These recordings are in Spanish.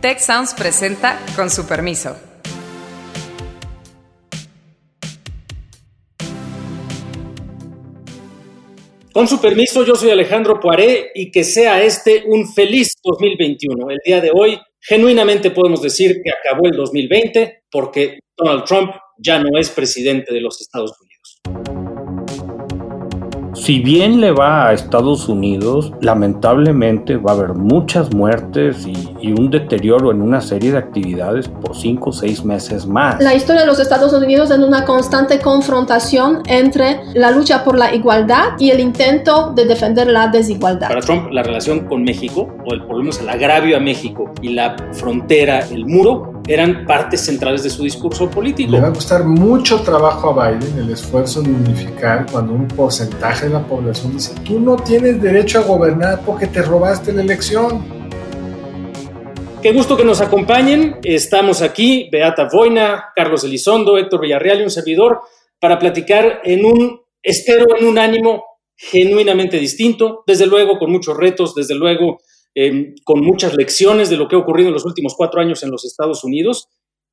Tech Sounds presenta con su permiso. Con su permiso, yo soy Alejandro Poiré y que sea este un feliz 2021. El día de hoy, genuinamente podemos decir que acabó el 2020 porque Donald Trump ya no es presidente de los Estados Unidos. Si bien le va a Estados Unidos, lamentablemente va a haber muchas muertes y, un deterioro en una serie de actividades por cinco o seis meses más. La historia de los Estados Unidos es una constante confrontación entre la lucha por la igualdad y el intento de defender la desigualdad. Para Trump, la relación con México, o el, por lo menos el agravio a México y la frontera, el muro, eran partes centrales de su discurso político. Le va a costar mucho trabajo a Biden el esfuerzo de unificar cuando un porcentaje de la población dice, tú no tienes derecho a gobernar porque te robaste la elección. Qué gusto que nos acompañen. Estamos aquí, Beata Boina, Carlos Elizondo, Héctor Villarreal y un servidor, para platicar en un, espero, en un ánimo genuinamente distinto, desde luego con muchos retos, desde luego Em, con muchas lecciones de lo que ha ocurrido en los últimos cuatro años en los Estados Unidos,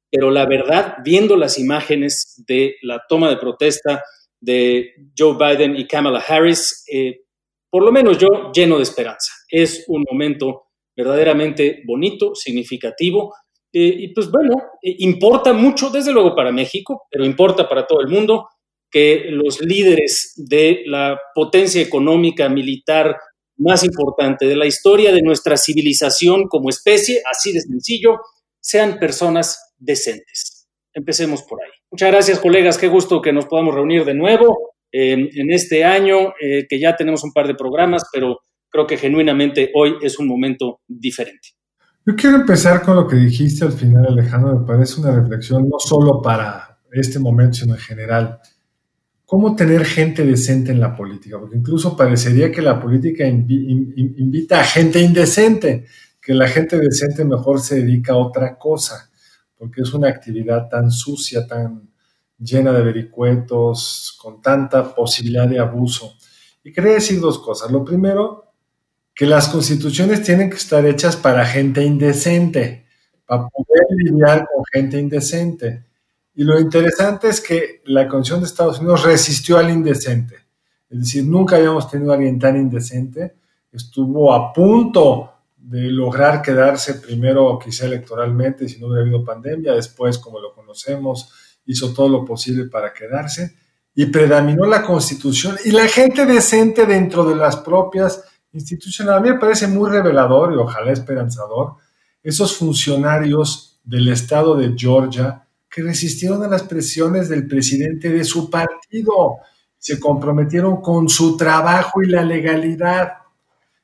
pero la verdad, viendo las imágenes de la toma de protesta de Joe Biden y Kamala Harris, eh, por lo menos yo lleno de esperanza. Es un momento verdaderamente bonito, significativo, eh, y pues bueno, eh, importa mucho, desde luego para México, pero importa para todo el mundo que los líderes de la potencia económica, militar, más importante de la historia de nuestra civilización como especie, así de sencillo, sean personas decentes. Empecemos por ahí. Muchas gracias, colegas. Qué gusto que nos podamos reunir de nuevo en este año, eh, que ya tenemos un par de programas, pero creo que genuinamente hoy es un momento diferente. Yo quiero empezar con lo que dijiste al final, Alejandro. Me parece una reflexión no solo para este momento, sino en general cómo tener gente decente en la política, porque incluso parecería que la política invita a gente indecente, que la gente decente mejor se dedica a otra cosa, porque es una actividad tan sucia, tan llena de vericuetos, con tanta posibilidad de abuso. Y quería decir dos cosas. Lo primero, que las constituciones tienen que estar hechas para gente indecente, para poder lidiar con gente indecente. Y lo interesante es que la Constitución de Estados Unidos resistió al indecente. Es decir, nunca habíamos tenido a alguien tan indecente. Estuvo a punto de lograr quedarse primero quizá electoralmente si no hubiera habido pandemia, después como lo conocemos hizo todo lo posible para quedarse y predominó la constitución y la gente decente dentro de las propias instituciones. A mí me parece muy revelador y ojalá esperanzador esos funcionarios del estado de Georgia que resistieron a las presiones del presidente de su partido, se comprometieron con su trabajo y la legalidad.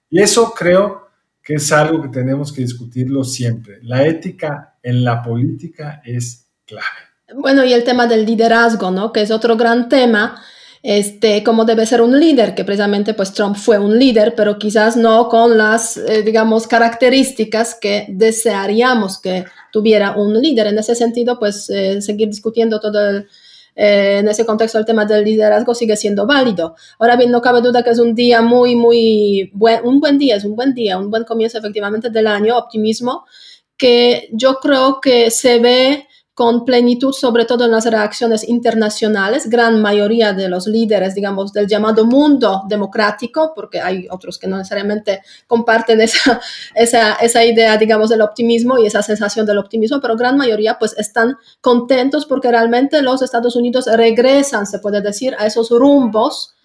Y eso creo que es algo que tenemos que discutirlo siempre. La ética en la política es clave. Bueno, y el tema del liderazgo, ¿no? Que es otro gran tema este, cómo debe ser un líder, que precisamente pues Trump fue un líder, pero quizás no con las, eh, digamos, características que desearíamos que tuviera un líder. En ese sentido, pues eh, seguir discutiendo todo el, eh, en ese contexto el tema del liderazgo sigue siendo válido. Ahora bien, no cabe duda que es un día muy, muy buen, un buen día, es un buen día, un buen comienzo efectivamente del año, optimismo, que yo creo que se ve con plenitud, sobre todo en las reacciones internacionales. Gran mayoría de los líderes, digamos, del llamado mundo democrático, porque hay otros que no necesariamente comparten esa, esa, esa idea, digamos, del optimismo y esa sensación del optimismo, pero gran mayoría pues están contentos porque realmente los Estados Unidos regresan, se puede decir, a esos rumbos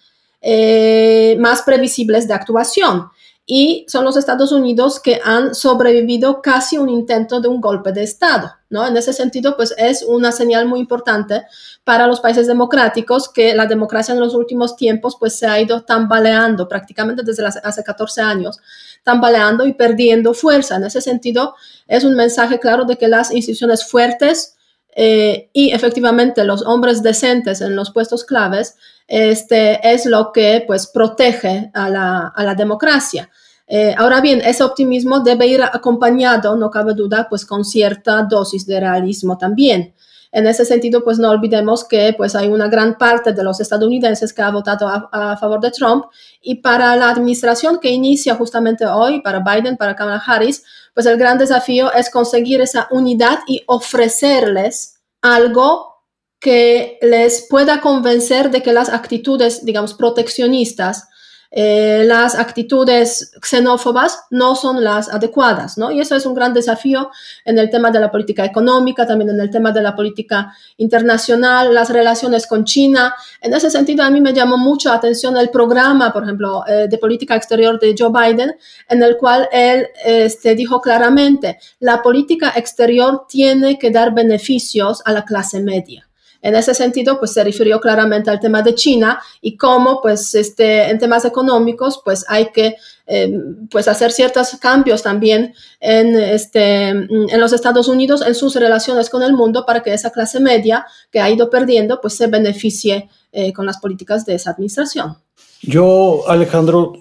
eh, más previsibles de actuación y son los Estados Unidos que han sobrevivido casi un intento de un golpe de Estado, ¿no? En ese sentido, pues es una señal muy importante para los países democráticos que la democracia en los últimos tiempos pues se ha ido tambaleando prácticamente desde hace 14 años, tambaleando y perdiendo fuerza. En ese sentido, es un mensaje claro de que las instituciones fuertes eh, y efectivamente los hombres decentes en los puestos claves este, es lo que pues protege a la, a la democracia. Eh, ahora bien, ese optimismo debe ir acompañado, no cabe duda, pues con cierta dosis de realismo también. En ese sentido, pues no olvidemos que pues hay una gran parte de los estadounidenses que ha votado a, a, favor de Trump y para la administración que inicia justamente hoy, para Biden, para Kamala Harris, pues el gran desafío es conseguir esa unidad y ofrecerles algo que les pueda convencer de que las actitudes, digamos, proteccionistas, eh, las actitudes xenófobas no son las adecuadas, ¿no? Y eso es un gran desafío en el tema de la política económica, también en el tema de la política internacional, las relaciones con China. En ese sentido, a mí me llamó mucho la atención el programa, por ejemplo, eh, de política exterior de Joe Biden, en el cual él este, dijo claramente, la política exterior tiene que dar beneficios a la clase media. En ese sentido, pues se refirió claramente al tema de China y cómo, pues, este, en temas económicos, pues hay que em, pues hacer ciertos cambios también en, este, en los Estados Unidos, en sus relaciones con el mundo, para que esa clase media que ha ido perdiendo, pues se beneficie eh, con las políticas de esa administración. Yo, Alejandro,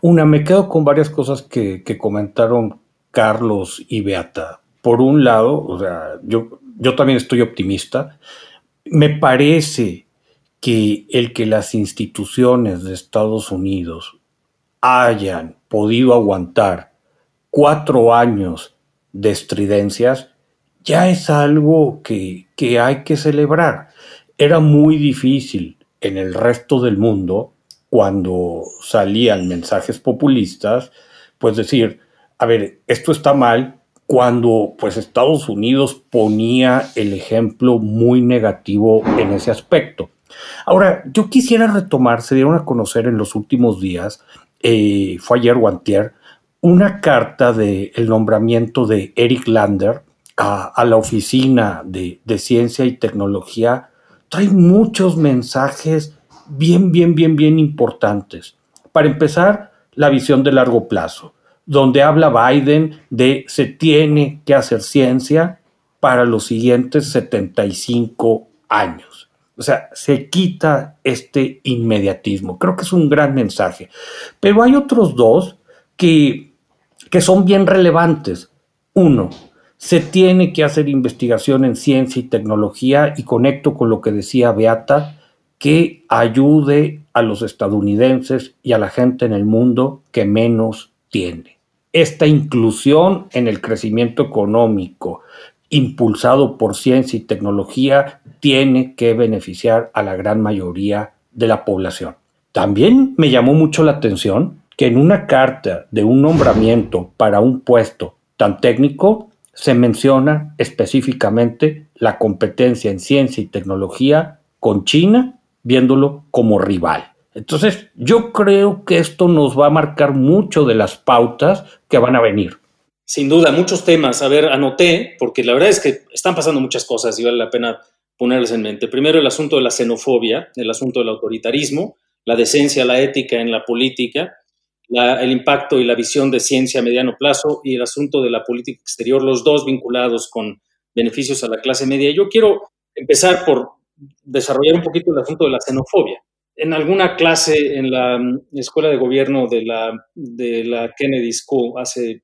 una, me quedo con varias cosas que, comentaron Carlos y Beata. Por un lado, o sea, yo, yo también estoy optimista me parece que el que las instituciones de Estados Unidos hayan podido aguantar cuatro años de estridencias ya es algo que, que hay que celebrar. Era muy difícil en el resto del mundo cuando salían mensajes populistas, pues decir, a ver, esto está mal, cuando pues Estados Unidos ponía el ejemplo muy negativo en ese aspecto. Ahora, yo quisiera retomar, se dieron a conocer en los últimos días, eh, fue ayer o antier, una carta del el nombramiento de Eric Lander a, la Oficina de, de Ciencia y Tecnología. Trae muchos mensajes bien, bien, bien, bien importantes. Para empezar, la visión de largo plazo donde habla Biden de se tiene que hacer ciencia para los siguientes 75 años. O sea, se quita este inmediatismo. Creo que es un gran mensaje. Pero hay otros dos que, que son bien relevantes. Uno, se tiene que hacer investigación en ciencia y tecnología y conecto con lo que decía Beata, que ayude a los estadounidenses y a la gente en el mundo que menos tiene. Esta inclusión en el crecimiento económico impulsado por ciencia y tecnología tiene que beneficiar a la gran mayoría de la población. También me llamó mucho la atención que en una carta de un nombramiento para un puesto tan técnico se menciona específicamente la competencia en ciencia y tecnología con China, viéndolo como rival. Entonces, yo creo que esto nos va a marcar mucho de las pautas que van a venir. Sin duda, muchos temas. A ver, anoté, porque la verdad es que están pasando muchas cosas y vale la pena ponerlas en mente. Primero, el asunto de la xenofobia, el asunto del autoritarismo, la decencia, la ética en la política, el impacto y la visión de ciencia a mediano plazo y el asunto de la política exterior, los dos vinculados con beneficios a la clase media. Yo quiero empezar por desarrollar un poquito el asunto de la xenofobia en alguna clase en la mm, escuela de gobierno de la, de la Kennedy School hace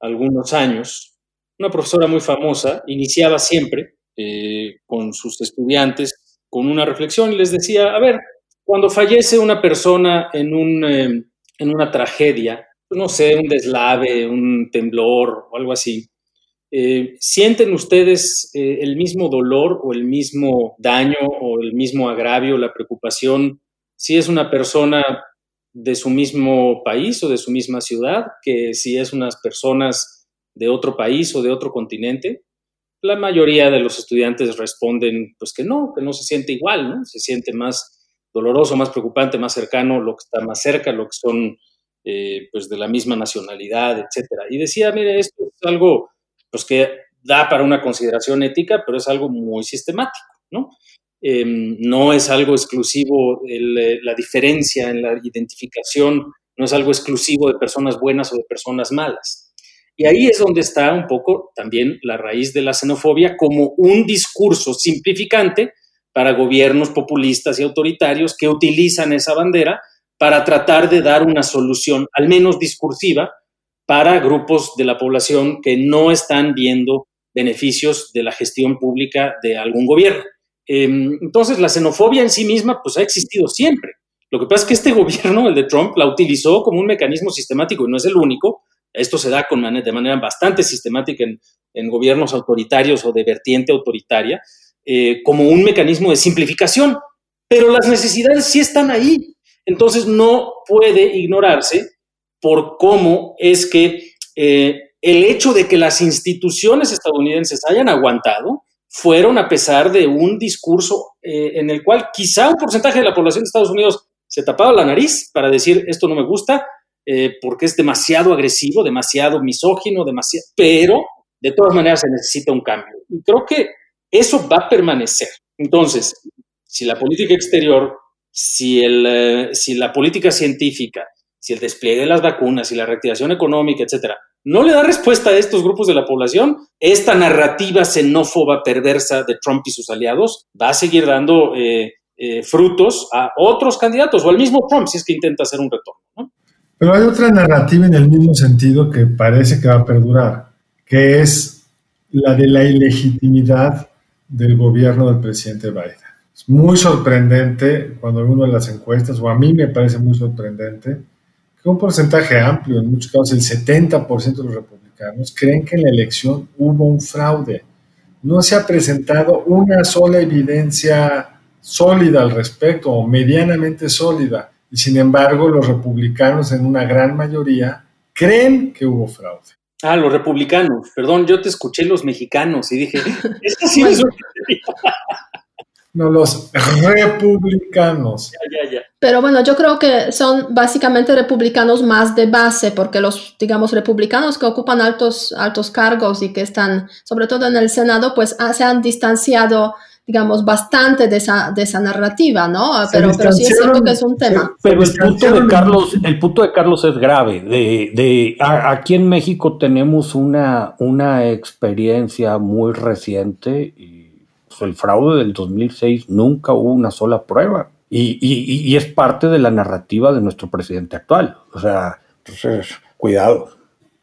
algunos años, una profesora muy famosa iniciaba siempre eh, con sus estudiantes con una reflexión y les decía, a ver, cuando fallece una persona en, un, em, en una tragedia, no sé, un deslave, un temblor o algo así, eh, ¿Sienten ustedes eh, el mismo dolor o el mismo daño o el mismo agravio, la preocupación, si es una persona de su mismo país o de su misma ciudad, que si es unas personas de otro país o de otro continente? La mayoría de los estudiantes responden pues que no, que no se siente igual, ¿no? Se siente más doloroso, más preocupante, más cercano, lo que está más cerca, lo que son eh, pues de la misma nacionalidad, etcétera. Y decía, mire, esto es algo pues que da para una consideración ética, pero es algo muy sistemático, ¿no? Em, no es algo exclusivo, eh, la diferencia en la identificación no es algo exclusivo de personas buenas o de personas malas. Y ahí es donde está un poco también la raíz de la xenofobia como un discurso simplificante para gobiernos populistas y autoritarios que utilizan esa bandera para tratar de dar una solución, al menos discursiva, para grupos de la población que no están viendo beneficios de la gestión pública de algún gobierno. Em, entonces, la xenofobia en sí misma pues ha existido siempre. Lo que pasa es que este gobierno, el de Trump, la utilizó como un mecanismo sistemático y no es el único esto se da con de manera bastante sistemática en, gobiernos autoritarios o de vertiente autoritaria, eh, como un mecanismo de simplificación, pero las necesidades sí están ahí. Entonces no puede ignorarse por cómo es que eh, el hecho de que las instituciones estadounidenses hayan aguantado fueron a pesar de un discurso eh, en el cual quizá un porcentaje de la población de Estados Unidos se tapaba la nariz para decir esto no me gusta eh, porque es demasiado agresivo, demasiado misógino, demasiado, pero de todas maneras se necesita un cambio. Y creo que eso va a permanecer. Entonces, si la política exterior, si, el, si la política científica, si el despliegue de las vacunas, si la reactivación económica, etcétera, no le da respuesta a estos grupos de la población, esta narrativa xenófoba perversa de Trump y sus aliados va a seguir dando eh, eh, frutos a otros candidatos o al mismo Trump si es que intenta hacer un retorno. Pero hay otra narrativa en el mismo sentido que parece que va a perdurar, que es la de la ilegitimidad del gobierno del presidente Biden. Es muy sorprendente cuando uno de las encuestas, o a mí me parece muy sorprendente, que un porcentaje amplio, en muchos casos el 70% de los republicanos, creen que en la elección hubo un fraude. No se ha presentado una sola evidencia sólida al respecto o medianamente sólida. Y sin embargo, los republicanos en una gran mayoría creen que hubo fraude. Ah, los republicanos. Perdón, yo te escuché los mexicanos y dije, esto sí es No, los republicanos. Pero bueno, yo creo que son básicamente republicanos más de base, porque los, digamos, republicanos que ocupan altos, altos cargos y que están, sobre todo en el Senado, pues ah, se han distanciado digamos, bastante de esa, de esa narrativa, ¿no? Pero, pero sí es cierto que es un tema. Pero el punto de Carlos, el punto de Carlos es grave. De, de aquí en México tenemos una, una experiencia muy reciente y el fraude del 2006 nunca hubo una sola prueba. Y, y, es parte de la narrativa de nuestro presidente actual. O sea, entonces, cuidado.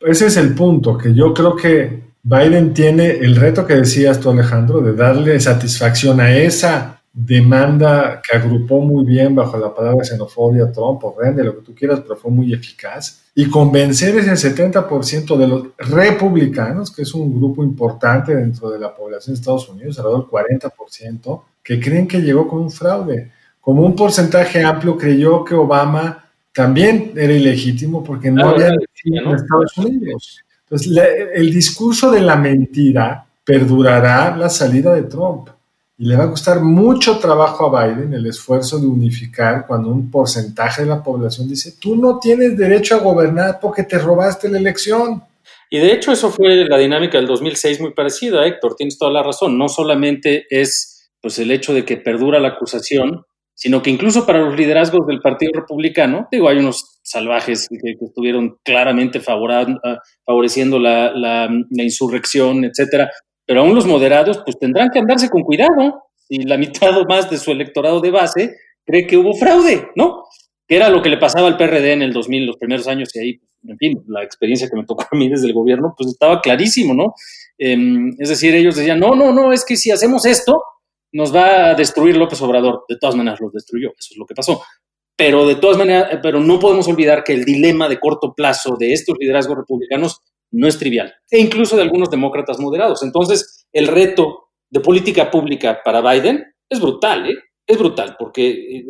Ese es el punto, que yo creo que Biden tiene el reto que decías tú, Alejandro, de darle satisfacción a esa demanda que agrupó muy bien bajo la palabra xenofobia, Trump, Rende, lo que tú quieras, pero fue muy eficaz, y convencer ese 70% de los republicanos, que es un grupo importante dentro de la población de Estados Unidos, alrededor del 40%, que creen que llegó con un fraude. Como un porcentaje amplio creyó que Obama también era ilegítimo porque no había en Estados Unidos. Entonces, el discurso de la mentira perdurará la salida de Trump. Y le va a costar mucho trabajo a Biden el esfuerzo de unificar cuando un porcentaje de la población dice, tú no tienes derecho a gobernar porque te robaste la elección. Y de hecho eso fue la dinámica del 2006 muy parecida, Héctor, tienes toda la razón. No solamente es pues, el hecho de que perdura la acusación, sino que incluso para los liderazgos del Partido Republicano, digo, hay unos salvajes que, estuvieron claramente ah, favoreciendo la, insurrección, etcétera, pero aún los moderados, pues tendrán que andarse con cuidado. Y la mitad o más de su electorado de base cree que hubo fraude, ¿no? Que era lo que le pasaba al PRD en el 2000, los primeros años, y ahí, en fin, la experiencia que me tocó a mí desde el gobierno, pues estaba clarísimo, ¿no? Em, es decir, ellos decían, no, no, no, es que si hacemos esto, nos va a destruir López Obrador. De todas maneras, los destruyó, eso es lo que pasó. Pero de todas maneras, eh, pero no podemos olvidar que el dilema de corto plazo de estos liderazgos republicanos no es trivial, e incluso de algunos demócratas moderados. Entonces, el reto de política pública para Biden es brutal, ¿eh? Es brutal, porque eh,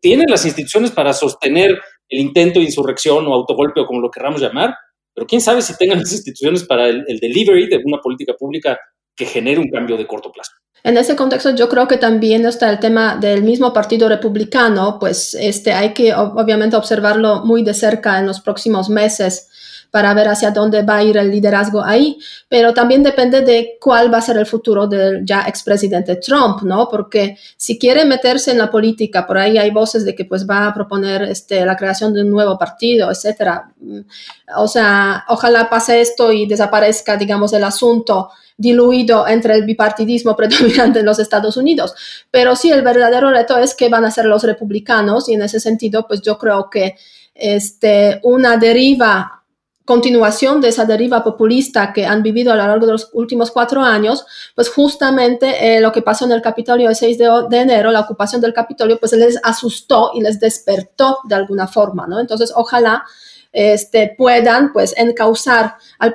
tiene las instituciones para sostener el intento de insurrección o autogolpe o como lo querramos llamar, pero quién sabe si tengan las instituciones para el, el delivery de una política pública que genere un cambio de corto plazo. En ese contexto, yo creo que también está el tema del mismo Partido Republicano, pues este, hay que obviamente observarlo muy de cerca en los próximos meses para ver hacia dónde va a ir el liderazgo ahí, pero también depende de cuál va a ser el futuro del ya expresidente Trump, ¿no? Porque si quiere meterse en la política, por ahí hay voces de que pues va a proponer este, la creación de un nuevo partido, etcétera. O sea, ojalá pase esto y desaparezca, digamos, el asunto diluido entre el bipartidismo predominante en los Estados Unidos. Pero sí, el verdadero reto es que van a ser los republicanos y en ese sentido, pues yo creo que este, una deriva continuación de esa deriva populista que han vivido a lo largo de los últimos cuatro años, pues justamente eh, lo que pasó en el Capitolio el 6 de, enero, la ocupación del Capitolio, pues les asustó y les despertó de alguna forma, ¿no? Entonces, ojalá este, puedan pues encauzar al,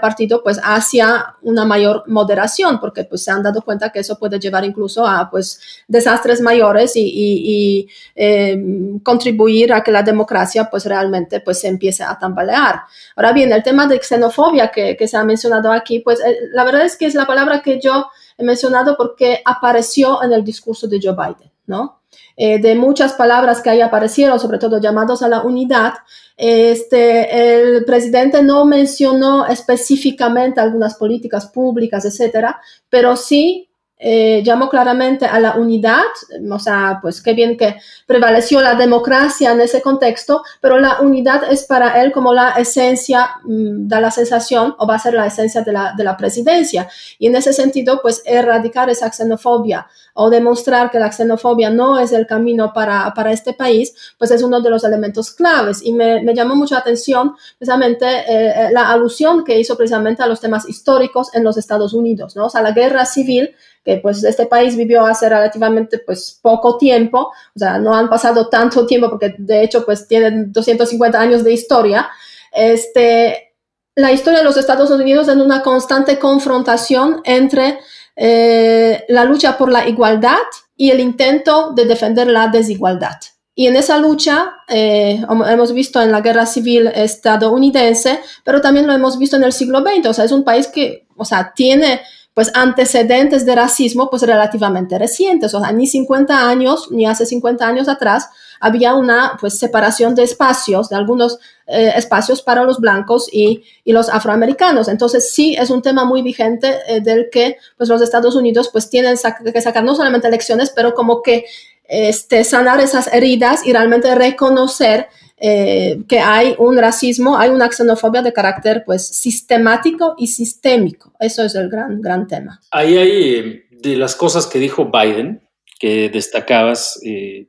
partido pues hacia una mayor moderación, porque pues se han dado cuenta que eso puede llevar incluso a pues desastres mayores y, em, contribuir a que la democracia pues realmente pues se empiece a tambalear. Ahora bien, el tema de xenofobia que, que se ha mencionado aquí, pues eh, la verdad es que es la palabra que yo he mencionado porque apareció en el discurso de Joe Biden, ¿no? Eh, de muchas palabras que ahí aparecieron, sobre todo llamados a la unidad, este, el presidente no mencionó específicamente algunas políticas públicas, etcétera, pero sí eh, llamó claramente a la unidad, o sea, pues qué bien que prevaleció la democracia en ese contexto, pero la unidad es para él como la esencia, mm, da la sensación, o va a ser la esencia de la, de la presidencia. Y en ese sentido, pues erradicar esa xenofobia o demostrar que la xenofobia no es el camino para, para este país, pues es uno de los elementos claves. Y me, me llamó mucho la atención precisamente eh, eh, la alusión que hizo precisamente a los temas históricos en los Estados Unidos, ¿no? O sea, la guerra civil que pues este país vivió hace relativamente pues poco tiempo, o sea, no han pasado tanto tiempo porque de hecho pues tienen 250 años de historia, este, la historia de los Estados Unidos es una constante confrontación entre eh, la lucha por la igualdad y el intento de defender la desigualdad. Y en esa lucha eh, hemos visto en la guerra civil estadounidense, pero también lo hemos visto en el siglo XX. O sea, es un país que, o sea, tiene pues antecedentes de racismo pues relativamente recientes, o sea, ni 50 años, ni hace 50 años atrás, había una pues separación de espacios, de algunos eh, espacios para los blancos y, y, los afroamericanos. Entonces sí es un tema muy vigente eh, del que pues los Estados Unidos pues tienen que sacar no solamente lecciones, pero como que este, sanar esas heridas y realmente reconocer eh, que hay un racismo, hay una xenofobia de carácter pues sistemático y sistémico. Eso es el gran, gran tema. Ahí hay eh, de las cosas que dijo Biden, que destacabas, eh,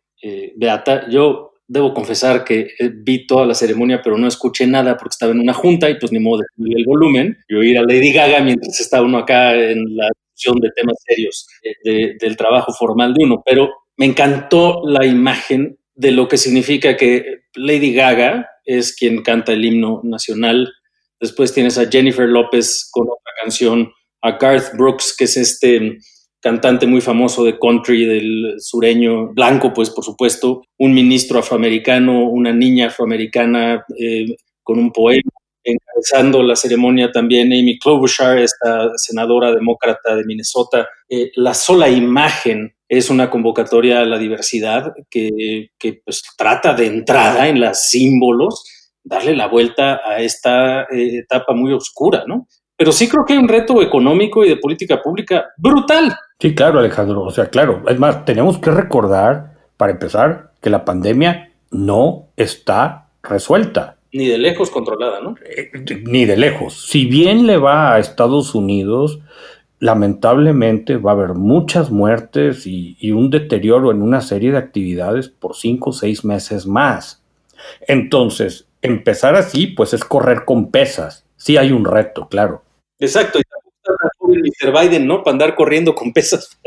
Beata, yo debo confesar que vi toda la ceremonia, pero no escuché nada porque estaba en una junta y pues ni modo de subir el volumen y oír a Lady Gaga mientras está uno acá en la discusión de temas serios del trabajo formal de uno. Pero me encantó la imagen de lo que significa que Lady Gaga es quien canta el himno nacional. Después tienes a Jennifer López con otra canción, a Garth Brooks, que es este cantante muy famoso de country del sureño, blanco, pues por supuesto, un ministro afroamericano, una niña afroamericana eh, con un poema. Encabezando la ceremonia también Amy Klobuchar, esta senadora demócrata de Minnesota. Eh, la sola imagen es una convocatoria a la diversidad que, pues, trata de entrada en los símbolos darle la vuelta a esta eh, etapa muy oscura, ¿no? Pero sí creo que hay un reto económico y de política pública brutal. Sí, claro, Alejandro. O sea, claro. Es más, tenemos que recordar, para empezar, que la pandemia no está resuelta. Ni de lejos controlada, ¿no? Eh, ni de lejos. Si bien le va a Estados Unidos, lamentablemente va a haber muchas muertes y, un deterioro en una serie de actividades por cinco o seis meses más. Entonces, empezar así, pues es correr con pesas. Sí hay un reto, claro. Exacto, y Mr. Biden, ¿no? Para andar corriendo con pesas.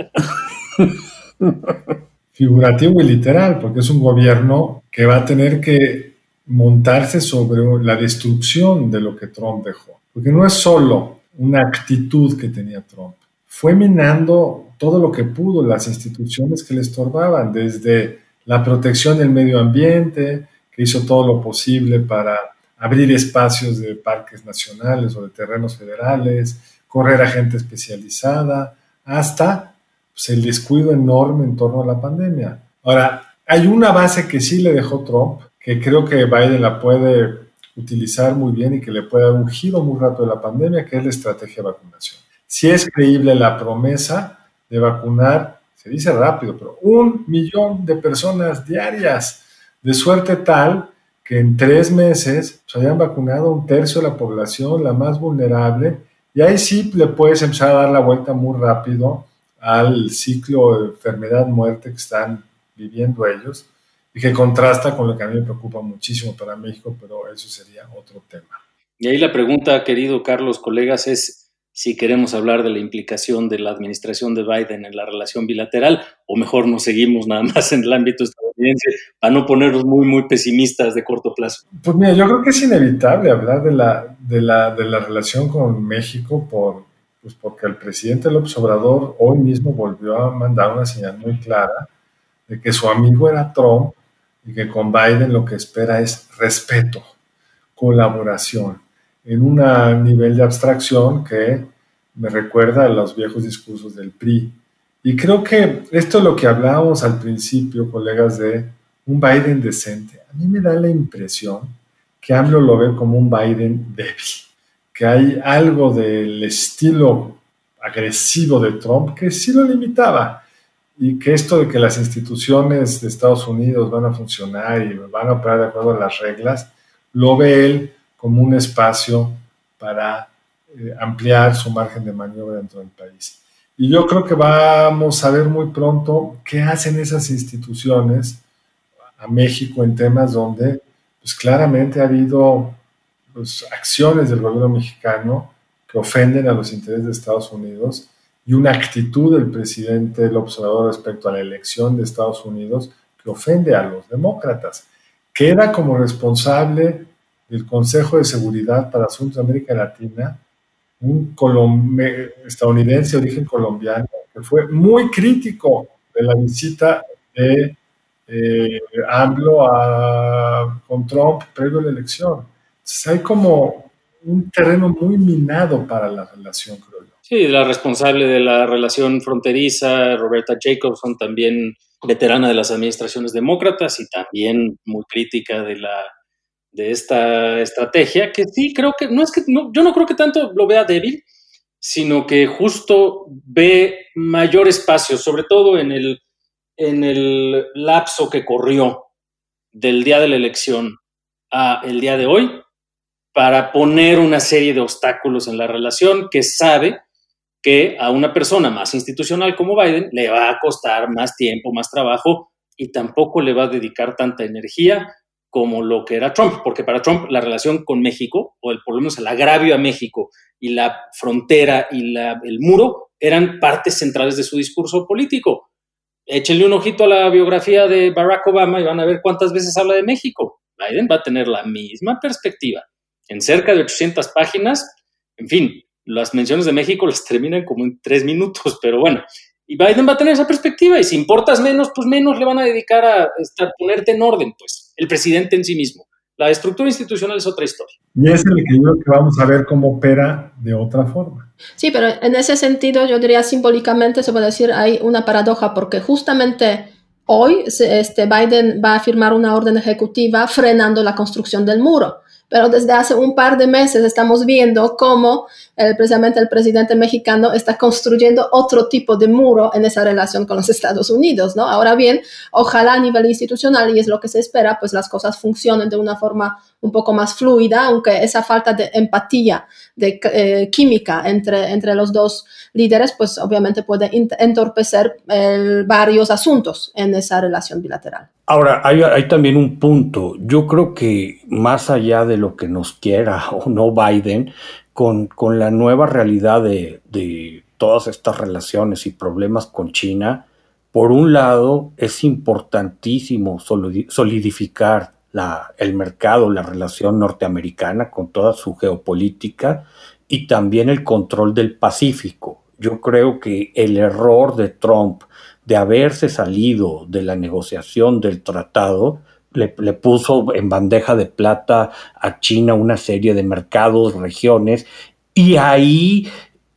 Figurativo y literal, porque es un gobierno que va a tener que montarse sobre la destrucción de lo que Trump dejó. Porque no es solo una actitud que tenía Trump. Fue minando todo lo que pudo las instituciones que le estorbaban, desde la protección del medio ambiente, que hizo todo lo posible para abrir espacios de parques nacionales o de terrenos federales, correr a gente especializada, hasta pues, el descuido enorme en torno a la pandemia. Ahora, hay una base que sí le dejó Trump, que creo que Biden la puede utilizar muy bien y que le puede dar un giro muy rápido a la pandemia, que es la estrategia de vacunación. Si es creíble la promesa de vacunar, se dice rápido, pero un millón de personas diarias, de suerte tal que en tres meses se hayan vacunado un tercio de la población, la más vulnerable, y ahí sí le puedes empezar a dar la vuelta muy rápido al ciclo de enfermedad-muerte que están viviendo ellos y que contrasta con lo que a mí me preocupa muchísimo para México, pero eso sería otro tema. Y ahí la pregunta, querido Carlos, colegas, es si queremos hablar de la implicación de la administración de Biden en la relación bilateral, o mejor nos seguimos nada más en el ámbito estadounidense para no ponernos muy, muy pesimistas de corto plazo. Pues mira, yo creo que es inevitable hablar de la, de la, de la relación con México por, pues porque el presidente López Obrador hoy mismo volvió a mandar una señal muy clara de que su amigo era Trump y que con Biden lo que espera es respeto, colaboración en un nivel de abstracción que me recuerda a los viejos discursos del PRI. Y creo que esto es lo que hablábamos al principio, colegas, de un Biden decente. A mí me da la impresión que AMLO lo ve como un Biden débil, que hay algo del estilo agresivo de Trump que sí lo limitaba y que esto de que las instituciones de Estados Unidos van a funcionar y van a operar de acuerdo a las reglas, lo ve él como un espacio para eh, ampliar su margen de maniobra dentro del país. Y yo creo que vamos a ver muy pronto qué hacen esas instituciones a México en temas donde pues claramente ha habido pues, acciones del gobierno mexicano que ofenden a los intereses de Estados Unidos y una actitud del presidente del observador respecto a la elección de Estados Unidos que ofende a los demócratas. Queda como responsable el Consejo de Seguridad para Asuntos de América Latina, un estadounidense de origen colombiano, que fue muy crítico de la visita de eh, AMLO a, con Trump previo a la elección. Entonces hay como un terreno muy minado para la relación, creo yo. Sí, la responsable de la relación fronteriza, Roberta Jacobson, también veterana de las administraciones demócratas y también muy crítica de la de esta estrategia, que sí creo que, no es que, yo no creo que tanto lo vea débil, sino que justo ve mayor espacio, sobre todo en el, en el lapso que corrió del día de la elección a el día de hoy, para poner una serie de obstáculos en la relación que sabe que a una persona más institucional como Biden le va a costar más tiempo, más trabajo y tampoco le va a dedicar tanta energía como lo que era Trump, porque para Trump la relación con México, o el, por lo menos el agravio a México y la frontera y el muro, eran partes centrales de su discurso político. Échenle un ojito a la biografía de Barack Obama y van a ver cuántas veces habla de México. Biden va a tener la misma perspectiva. En cerca de 800 páginas, en fin, las menciones de México las terminan como en tres minutos, pero bueno, y Biden va a tener esa perspectiva y si importas menos, pues menos le van a dedicar a estar, ponerte en orden, pues, el presidente en sí mismo. La estructura institucional es otra historia. Y es el que yo que vamos a ver cómo opera de otra forma. Sí, pero en ese sentido yo diría simbólicamente se puede decir hay una paradoja porque justamente hoy este, Biden va a firmar una orden ejecutiva frenando la construcción del muro pero desde hace un par de meses estamos viendo cómo el, precisamente el presidente mexicano está construyendo otro tipo de muro en esa relación con los Estados Unidos, ¿no? Ahora bien, ojalá a nivel institucional, y es lo que se espera, pues las cosas funcionen de una forma un poco más fluida, aunque esa falta de empatía, de eh, química entre, entre los dos líderes, pues obviamente puede entorpecer varios asuntos en esa relación bilateral. Ahora, hay, hay, también un punto. Yo creo que más allá de lo que nos quiera o no Biden, con, con la nueva realidad de, de todas estas relaciones y problemas con China, por un lado es importantísimo solidificar la, el mercado, la relación norteamericana con toda su geopolítica y también el control del Pacífico. Yo creo que el error de Trump de haberse salido de la negociación del tratado le, puso en bandeja de plata a China una serie de mercados, regiones, y ahí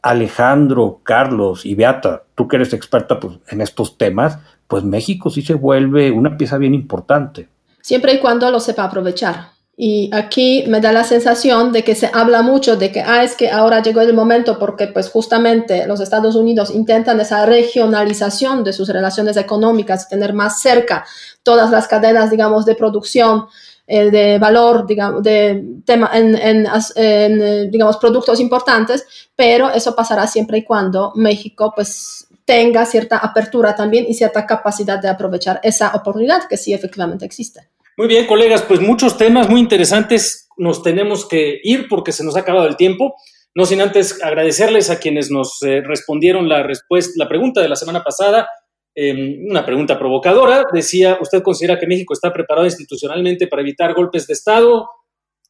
Alejandro, Carlos y Beata, tú que eres experta pues, en estos temas, pues México sí se vuelve una pieza bien importante siempre y cuando lo sepa aprovechar. Y aquí me da la sensación de que se habla mucho de que, ah, es que ahora llegó el momento porque pues justamente los Estados Unidos intentan esa regionalización de sus relaciones económicas, tener más cerca todas las cadenas, digamos, de producción, eh, de valor, digamos, de tema, en, en, digamos, productos importantes, pero eso pasará siempre y cuando México pues tenga cierta apertura también y cierta capacidad de aprovechar esa oportunidad que sí efectivamente existe. Muy bien, colegas, pues muchos temas muy interesantes. Nos tenemos que ir porque se nos ha acabado el tiempo. No sin antes agradecerles a quienes nos eh, respondieron la, respuesta, la pregunta de la semana pasada, em, una pregunta provocadora. Decía, ¿usted considera que México está preparado institucionalmente para evitar golpes de Estado?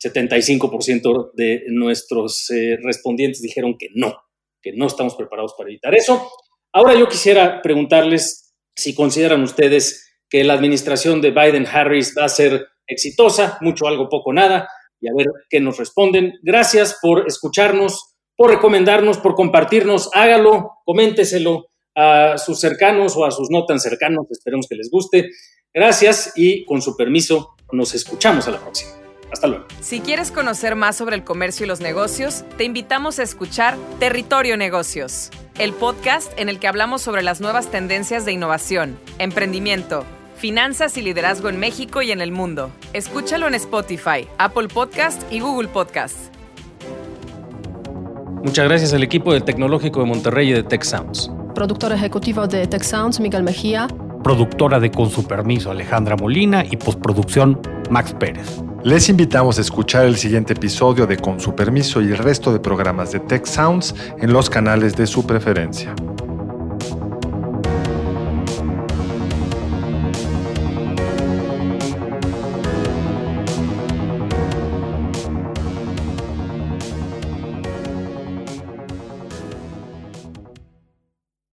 75% de nuestros eh, respondientes dijeron que no, que no estamos preparados para evitar eso. Ahora yo quisiera preguntarles si consideran ustedes que la administración de Biden-Harris va a ser exitosa, mucho, algo, poco, nada, y a ver qué nos responden. Gracias por escucharnos, por recomendarnos, por compartirnos. Hágalo, coménteselo a sus cercanos o a sus no tan cercanos, esperemos que les guste. Gracias y con su permiso nos escuchamos a la próxima. Hasta luego. Si quieres conocer más sobre el comercio y los negocios, te invitamos a escuchar Territorio Negocios, el podcast en el que hablamos sobre las nuevas tendencias de innovación, emprendimiento, finanzas y liderazgo en México y en el mundo. Escúchalo en Spotify, Apple Podcast y Google Podcast. Muchas gracias al equipo del Tecnológico de Monterrey y de Tech Sounds. Productor ejecutivo de Tech Sounds, Miguel Mejía. Productora de Con su permiso, Alejandra Molina y postproducción, Max Pérez. Les invitamos a escuchar el siguiente episodio de Con su permiso y el resto de programas de Tech Sounds en los canales de su preferencia.